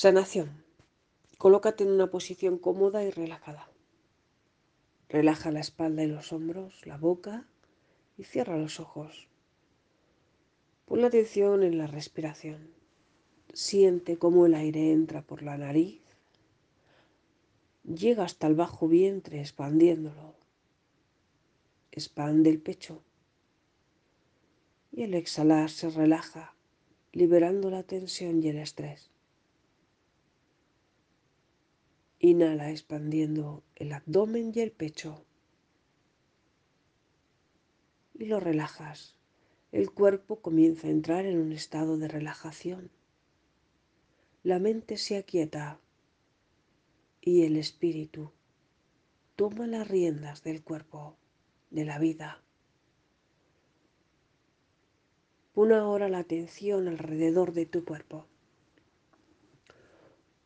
Sanación. Colócate en una posición cómoda y relajada. Relaja la espalda y los hombros, la boca y cierra los ojos. Pon la atención en la respiración. Siente cómo el aire entra por la nariz, llega hasta el bajo vientre expandiéndolo. Expande el pecho y al exhalar se relaja, liberando la tensión y el estrés. Inhala expandiendo el abdomen y el pecho. Y lo relajas. El cuerpo comienza a entrar en un estado de relajación. La mente se aquieta y el espíritu toma las riendas del cuerpo, de la vida. Pon ahora la atención alrededor de tu cuerpo.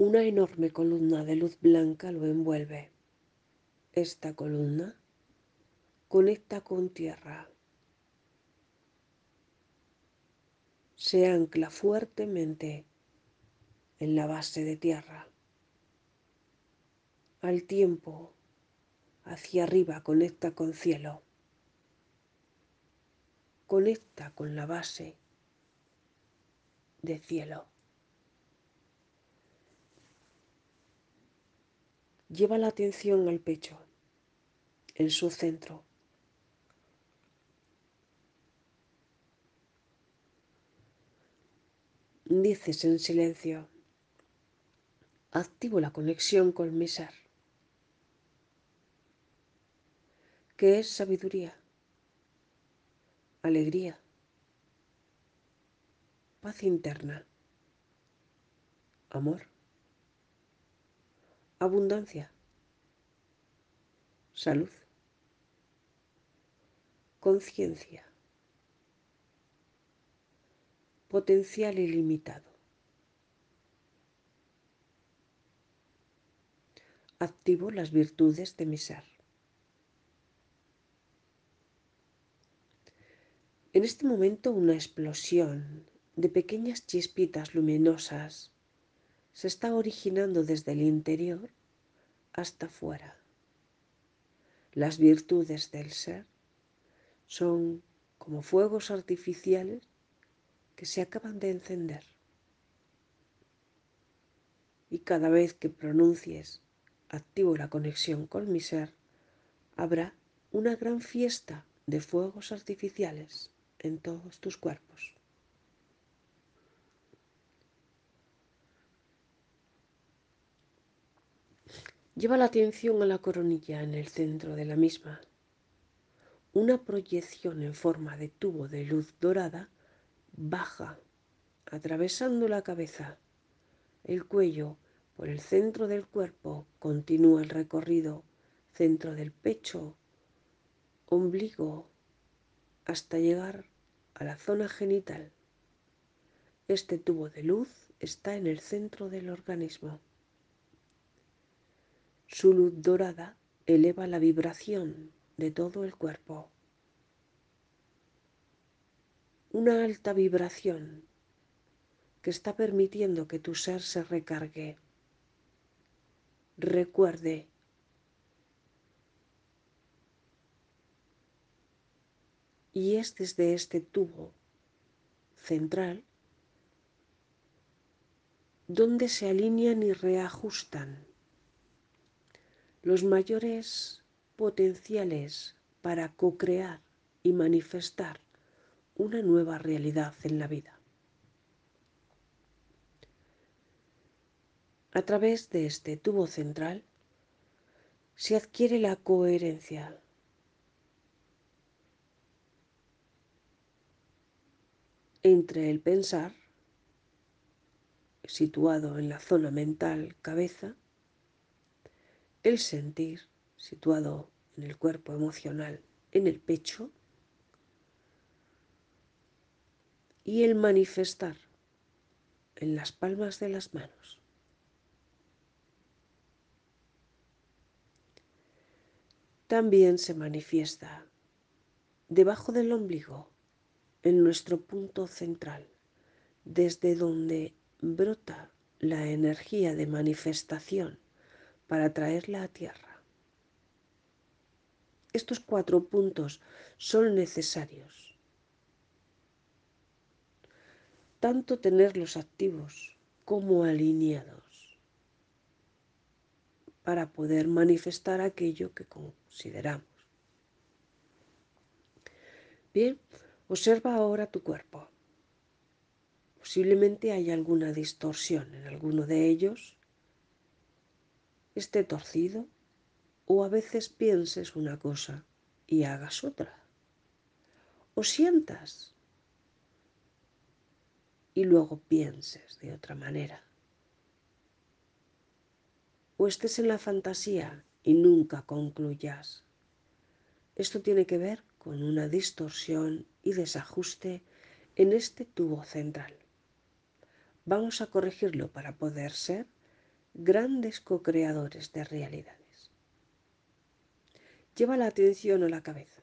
Una enorme columna de luz blanca lo envuelve. Esta columna conecta con tierra. Se ancla fuertemente en la base de tierra. Al tiempo, hacia arriba conecta con cielo. Conecta con la base de cielo. Lleva la atención al pecho, en su centro. Dices en silencio, activo la conexión con mi ser, que es sabiduría, alegría, paz interna, amor abundancia, salud, conciencia, potencial ilimitado. Activo las virtudes de mi ser. En este momento una explosión de pequeñas chispitas luminosas se está originando desde el interior hasta fuera. Las virtudes del ser son como fuegos artificiales que se acaban de encender. Y cada vez que pronuncies activo la conexión con mi ser, habrá una gran fiesta de fuegos artificiales en todos tus cuerpos. Lleva la atención a la coronilla en el centro de la misma. Una proyección en forma de tubo de luz dorada baja, atravesando la cabeza, el cuello, por el centro del cuerpo, continúa el recorrido, centro del pecho, ombligo, hasta llegar a la zona genital. Este tubo de luz está en el centro del organismo. Su luz dorada eleva la vibración de todo el cuerpo. Una alta vibración que está permitiendo que tu ser se recargue. Recuerde y es desde este tubo central donde se alinean y reajustan los mayores potenciales para co-crear y manifestar una nueva realidad en la vida. A través de este tubo central se adquiere la coherencia. entre el pensar, situado en la zona mental cabeza, el sentir, situado en el cuerpo emocional, en el pecho, y el manifestar en las palmas de las manos. También se manifiesta debajo del ombligo, en nuestro punto central, desde donde brota la energía de manifestación para traerla a tierra. Estos cuatro puntos son necesarios. Tanto tenerlos activos como alineados para poder manifestar aquello que consideramos. Bien, observa ahora tu cuerpo. Posiblemente haya alguna distorsión en alguno de ellos, esté torcido o a veces pienses una cosa y hagas otra. O sientas y luego pienses de otra manera. O estés en la fantasía y nunca concluyas. Esto tiene que ver con una distorsión y desajuste en este tubo central. Vamos a corregirlo para poder ser grandes co-creadores de realidades. Lleva la atención a la cabeza.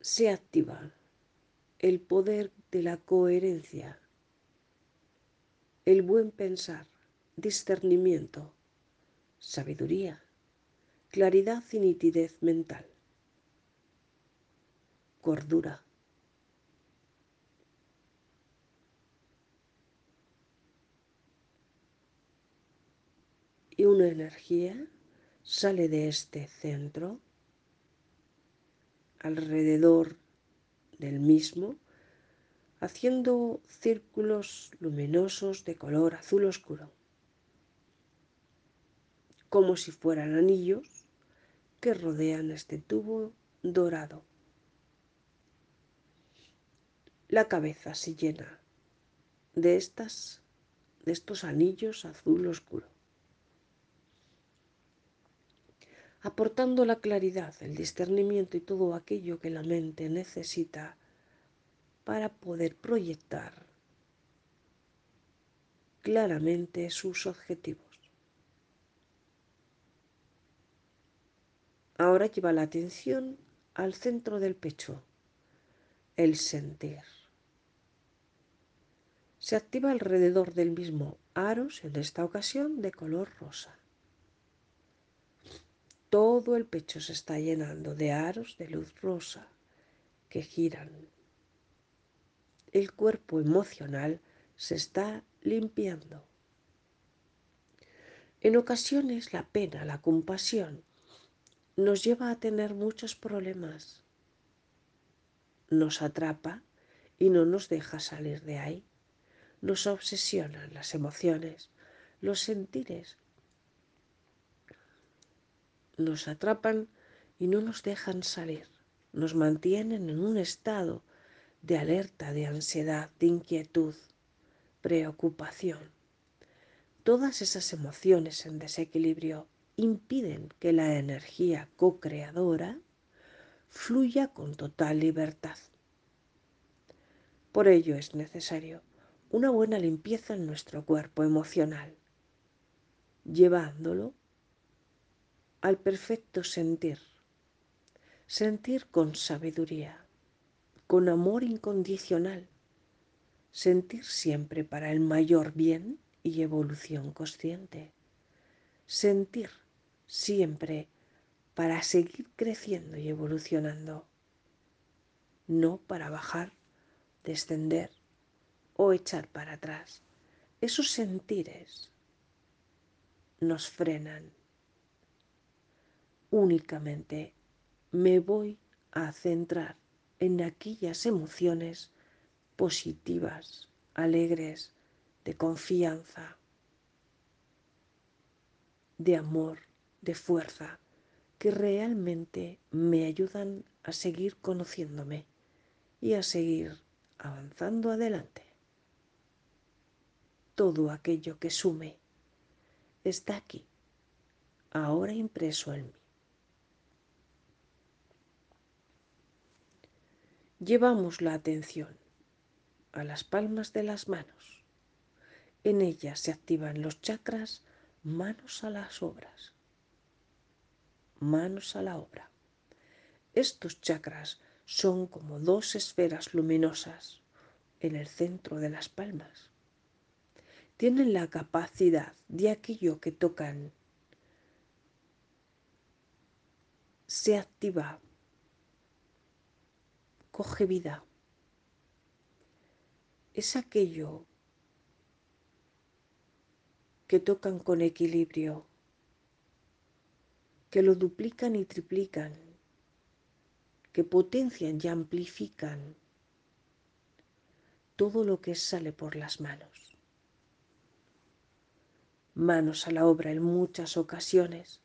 Se activa el poder de la coherencia, el buen pensar, discernimiento, sabiduría, claridad y nitidez mental, cordura. Y una energía sale de este centro alrededor del mismo, haciendo círculos luminosos de color azul oscuro, como si fueran anillos que rodean este tubo dorado. La cabeza se llena de estas de estos anillos azul oscuro, aportando la claridad, el discernimiento y todo aquello que la mente necesita para poder proyectar claramente sus objetivos. Ahora lleva la atención al centro del pecho, el sentir. Se activa alrededor del mismo aros, en esta ocasión de color rosa. Todo el pecho se está llenando de aros de luz rosa que giran. El cuerpo emocional se está limpiando. En ocasiones la pena, la compasión nos lleva a tener muchos problemas. Nos atrapa y no nos deja salir de ahí. Nos obsesionan las emociones, los sentires. Nos atrapan y no nos dejan salir. Nos mantienen en un estado de alerta, de ansiedad, de inquietud, preocupación. Todas esas emociones en desequilibrio impiden que la energía co-creadora fluya con total libertad. Por ello es necesario una buena limpieza en nuestro cuerpo emocional, llevándolo al perfecto sentir, sentir con sabiduría, con amor incondicional, sentir siempre para el mayor bien y evolución consciente, sentir siempre para seguir creciendo y evolucionando, no para bajar, descender o echar para atrás. Esos sentires nos frenan. Únicamente me voy a centrar en aquellas emociones positivas, alegres, de confianza, de amor, de fuerza que realmente me ayudan a seguir conociéndome y a seguir avanzando adelante. Todo aquello que sume está aquí, ahora impreso en mí. Llevamos la atención a las palmas de las manos. En ellas se activan los chakras manos a las obras manos a la obra. Estos chakras son como dos esferas luminosas, en el centro de las palmas. Tienen la capacidad de aquello que tocan se activa, coge vida. Es aquello que tocan con equilibrio, que lo duplican y triplican, que potencian y amplifican todo lo que sale por las manos. Manos a la obra en muchas ocasiones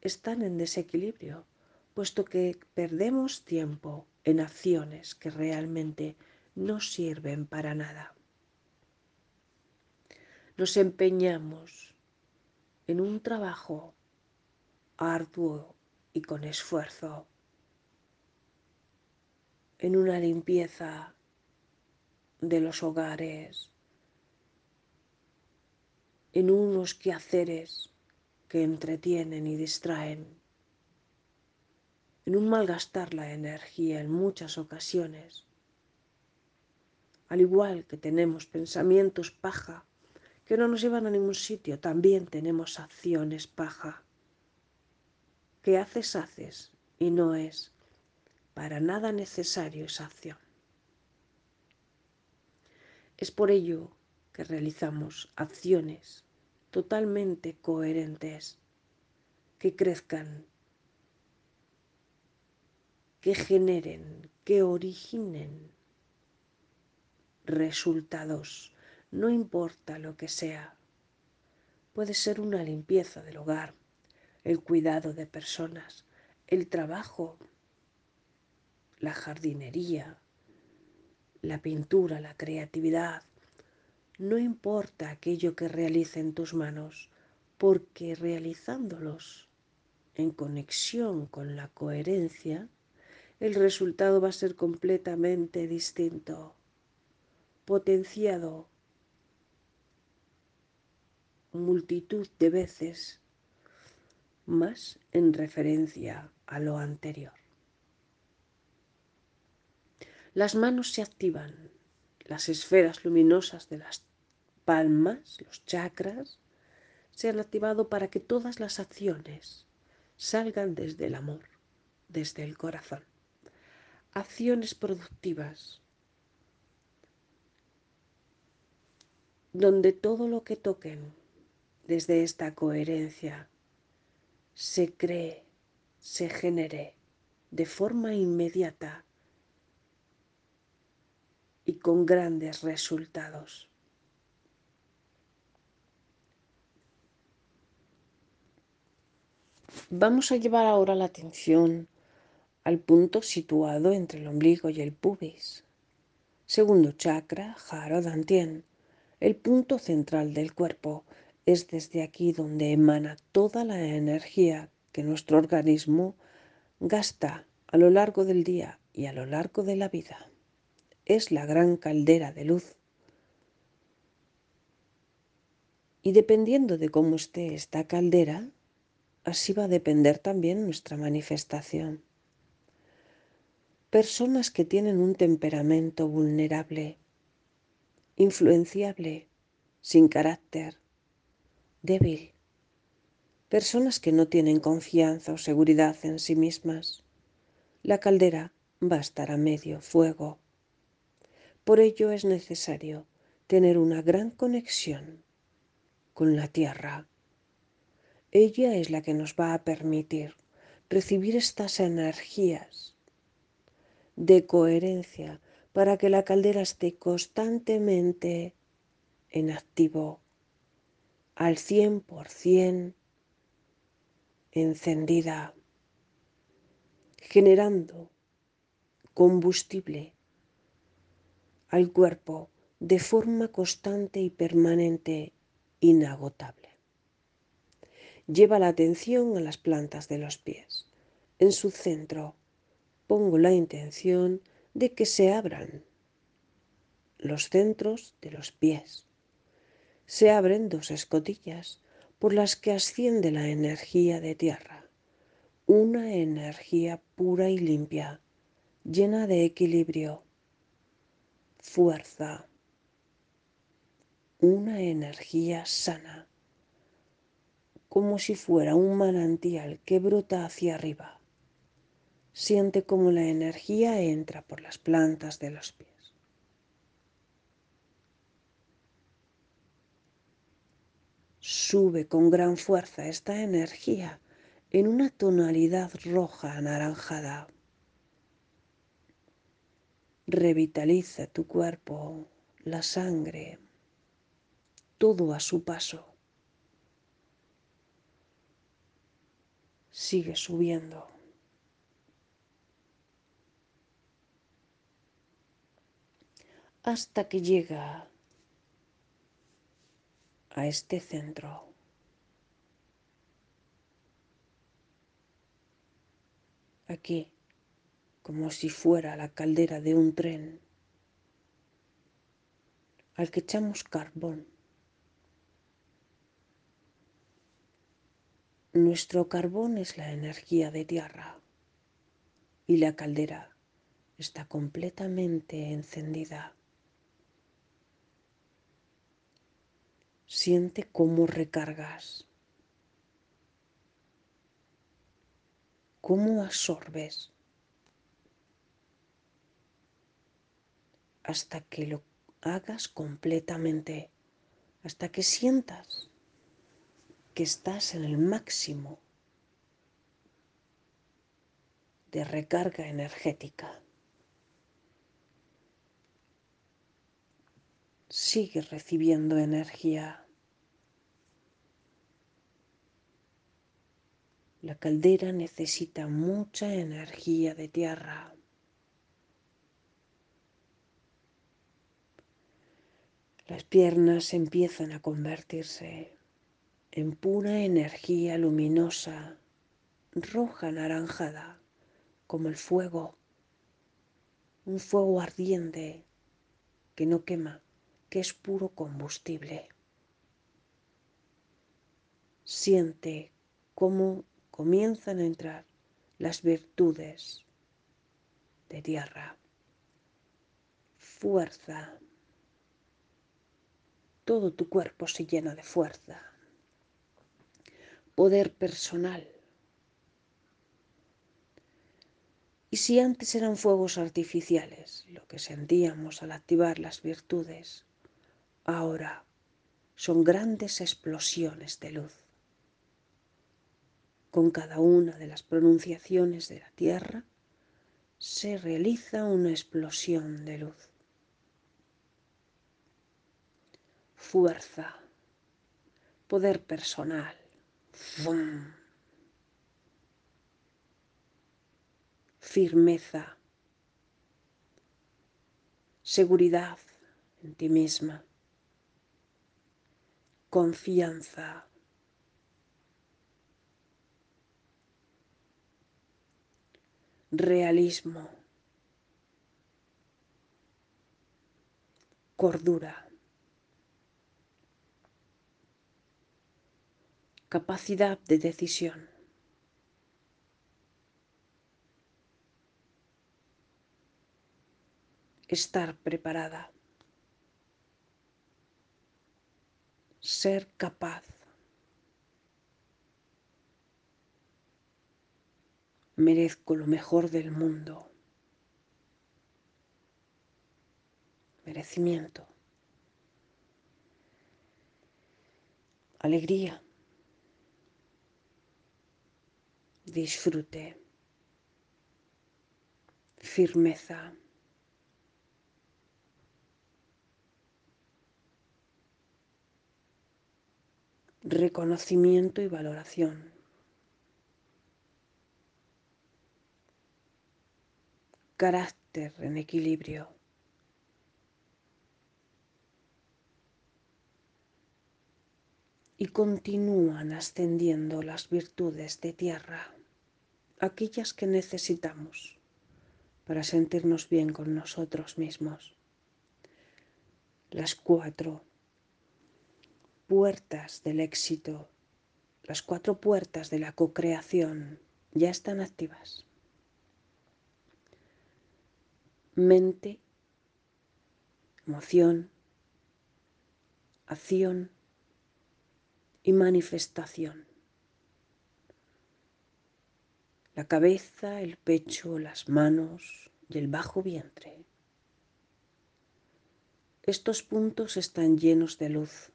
están en desequilibrio, puesto que perdemos tiempo en acciones que realmente no sirven para nada. Nos empeñamos en un trabajo arduo y con esfuerzo, en una limpieza de los hogares, en unos quehaceres que entretienen y distraen, en un malgastar la energía en muchas ocasiones. Al igual que tenemos pensamientos paja que no nos llevan a ningún sitio, también tenemos acciones paja. Que haces, haces y no es para nada necesario esa acción. Es por ello que realizamos acciones totalmente coherentes, que crezcan, que generen, que originen resultados, no importa lo que sea. Puede ser una limpieza del hogar, el cuidado de personas, el trabajo, la jardinería, la pintura, la creatividad, no importa aquello que realicen tus manos, porque realizándolos en conexión con la coherencia, el resultado va a ser completamente distinto, potenciado multitud de veces más en referencia a lo anterior. Las manos se activan, las esferas luminosas de las palmas, los chakras, se han activado para que todas las acciones salgan desde el amor, desde el corazón. Acciones productivas, donde todo lo que toquen desde esta coherencia se cree, se genere de forma inmediata y con grandes resultados. Vamos a llevar ahora la atención al punto situado entre el ombligo y el pubis. Segundo chakra, Jaro Dantien. El punto central del cuerpo es desde aquí donde emana toda la energía que nuestro organismo gasta a lo largo del día y a lo largo de la vida. Es la gran caldera de luz. Y dependiendo de cómo esté esta caldera, así va a depender también nuestra manifestación. Personas que tienen un temperamento vulnerable, influenciable, sin carácter, débil. Personas que no tienen confianza o seguridad en sí mismas. La caldera va a estar a medio fuego. Por ello es necesario tener una gran conexión con la tierra ella es la que nos va a permitir recibir estas energías de coherencia para que la caldera esté constantemente en activo, al 100% encendida, generando combustible al cuerpo de forma constante y permanente, inagotable. Lleva la atención a las plantas de los pies. En su centro pongo la intención de que se abran los centros de los pies. Se abren dos escotillas por las que asciende la energía de tierra, una energía pura y limpia, llena de equilibrio. fuerza, una energía sana, como si fuera un manantial que brota hacia arriba. Siente como la energía entra por las plantas de los pies. Sube con gran fuerza esta energía en una tonalidad roja anaranjada. Revitaliza tu cuerpo, la sangre, todo a su paso. Sigue subiendo. Hasta que llega a este centro. Aquí, como si fuera la caldera de un tren al que echamos carbón. Nuestro carbón es la energía de tierra y la caldera está completamente encendida. Siente cómo recargas, cómo absorbes. Hasta que lo hagas completamente, hasta que sientas que estás en el máximo de recarga energética. Sigue recibiendo energía. La caldera necesita mucha energía de tierra. Las piernas empiezan a convertirse en pura energía luminosa, roja anaranjada, como el fuego, un fuego ardiente que no quema, que es puro combustible. Siente cómo comienzan a entrar las virtudes de tierra, fuerza, todo tu cuerpo se llena de fuerza, poder personal. Y si antes eran fuegos artificiales, lo que sentíamos al activar las virtudes, ahora son grandes explosiones de luz. Con cada una de las pronunciaciones de la tierra se realiza una explosión de luz. fuerza, poder personal. Firmeza, seguridad en ti misma, confianza. Realismo, cordura. capacidad de decisión. Estar preparada. Ser capaz. Merezco lo mejor del mundo. Merecimiento. Alegría. disfrute, firmeza. Reconocimiento y valoración. Carácter en equilibrio. Y continúan ascendiendo las virtudes de tierra aquellas que necesitamos para sentirnos bien con nosotros mismos. Las cuatro puertas del éxito, las cuatro puertas de la co-creación ya están activas. Mente, emoción, acción y manifestación. La cabeza, el pecho, las manos y el bajo vientre. Estos puntos están llenos de luz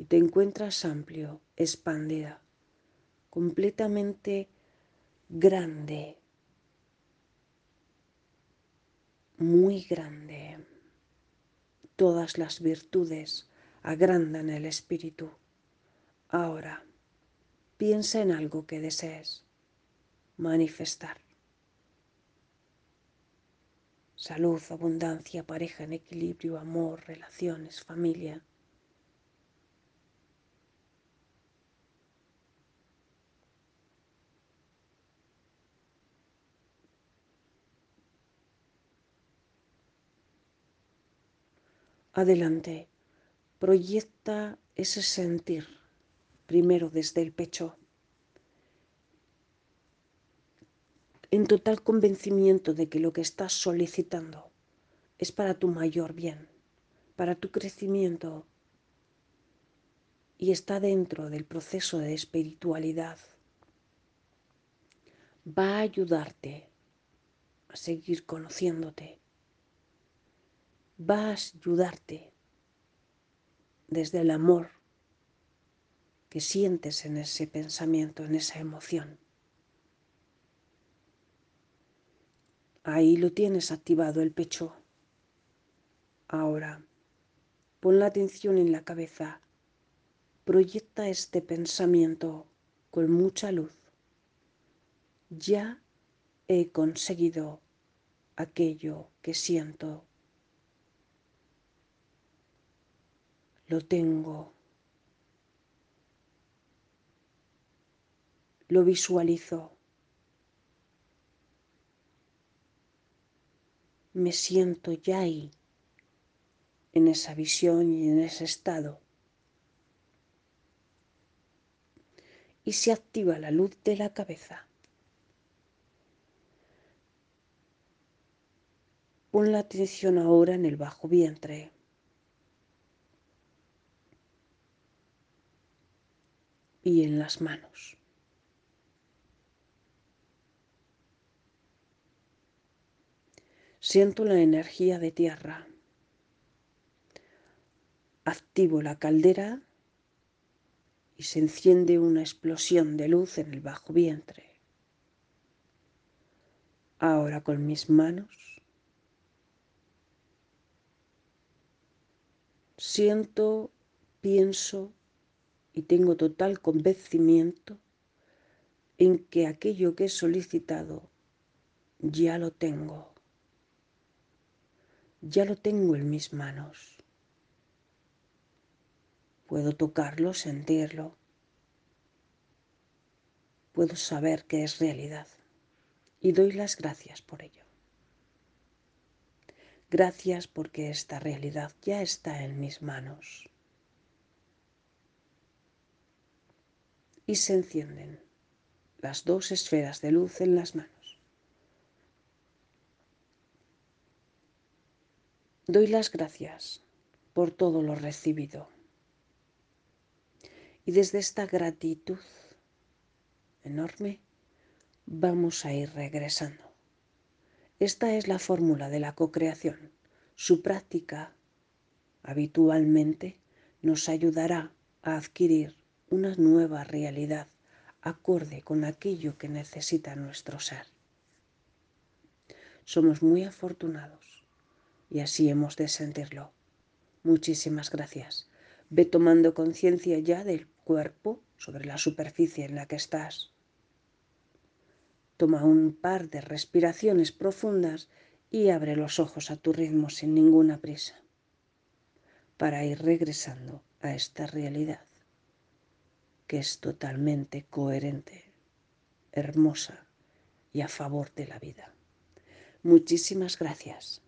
y te encuentras amplio, expandida, completamente grande, muy grande. Todas las virtudes agrandan el espíritu. Ahora, piensa en algo que desees manifestar. Salud, abundancia, pareja en equilibrio, amor, relaciones, familia. Adelante, proyecta ese sentir primero desde el pecho, en total convencimiento de que lo que estás solicitando es para tu mayor bien, para tu crecimiento y está dentro del proceso de espiritualidad. Va a ayudarte a seguir conociéndote, va a ayudarte desde el amor que sientes en ese pensamiento, en esa emoción. Ahí lo tienes activado el pecho. Ahora, pon la atención en la cabeza. Proyecta este pensamiento con mucha luz. Ya he conseguido aquello que siento lo tengo, lo visualizo, me siento ya ahí, en esa visión y en ese estado. Y se activa la luz de la cabeza. Pon la atención ahora en el bajo vientre. Y en las manos. Siento la energía de tierra. Activo la caldera y se enciende una explosión de luz en el bajo vientre. Ahora con mis manos siento, pienso y tengo total convencimiento en que aquello que he solicitado ya lo tengo. Ya lo tengo en mis manos. Puedo tocarlo, sentirlo. Puedo saber que es realidad. Y doy las gracias por ello. Gracias porque esta realidad ya está en mis manos. Y se encienden las dos esferas de luz en las manos. Doy las gracias por todo lo recibido. Y desde esta gratitud enorme vamos a ir regresando. Esta es la fórmula de la co-creación. Su práctica habitualmente nos ayudará a adquirir una nueva realidad acorde con aquello que necesita nuestro ser. Somos muy afortunados y así hemos de sentirlo. Muchísimas gracias. Ve tomando conciencia ya del cuerpo sobre la superficie en la que estás. Toma un par de respiraciones profundas y abre los ojos a tu ritmo sin ninguna prisa para ir regresando a esta realidad que es totalmente coherente, hermosa y a favor de la vida. Muchísimas gracias.